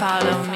follow me.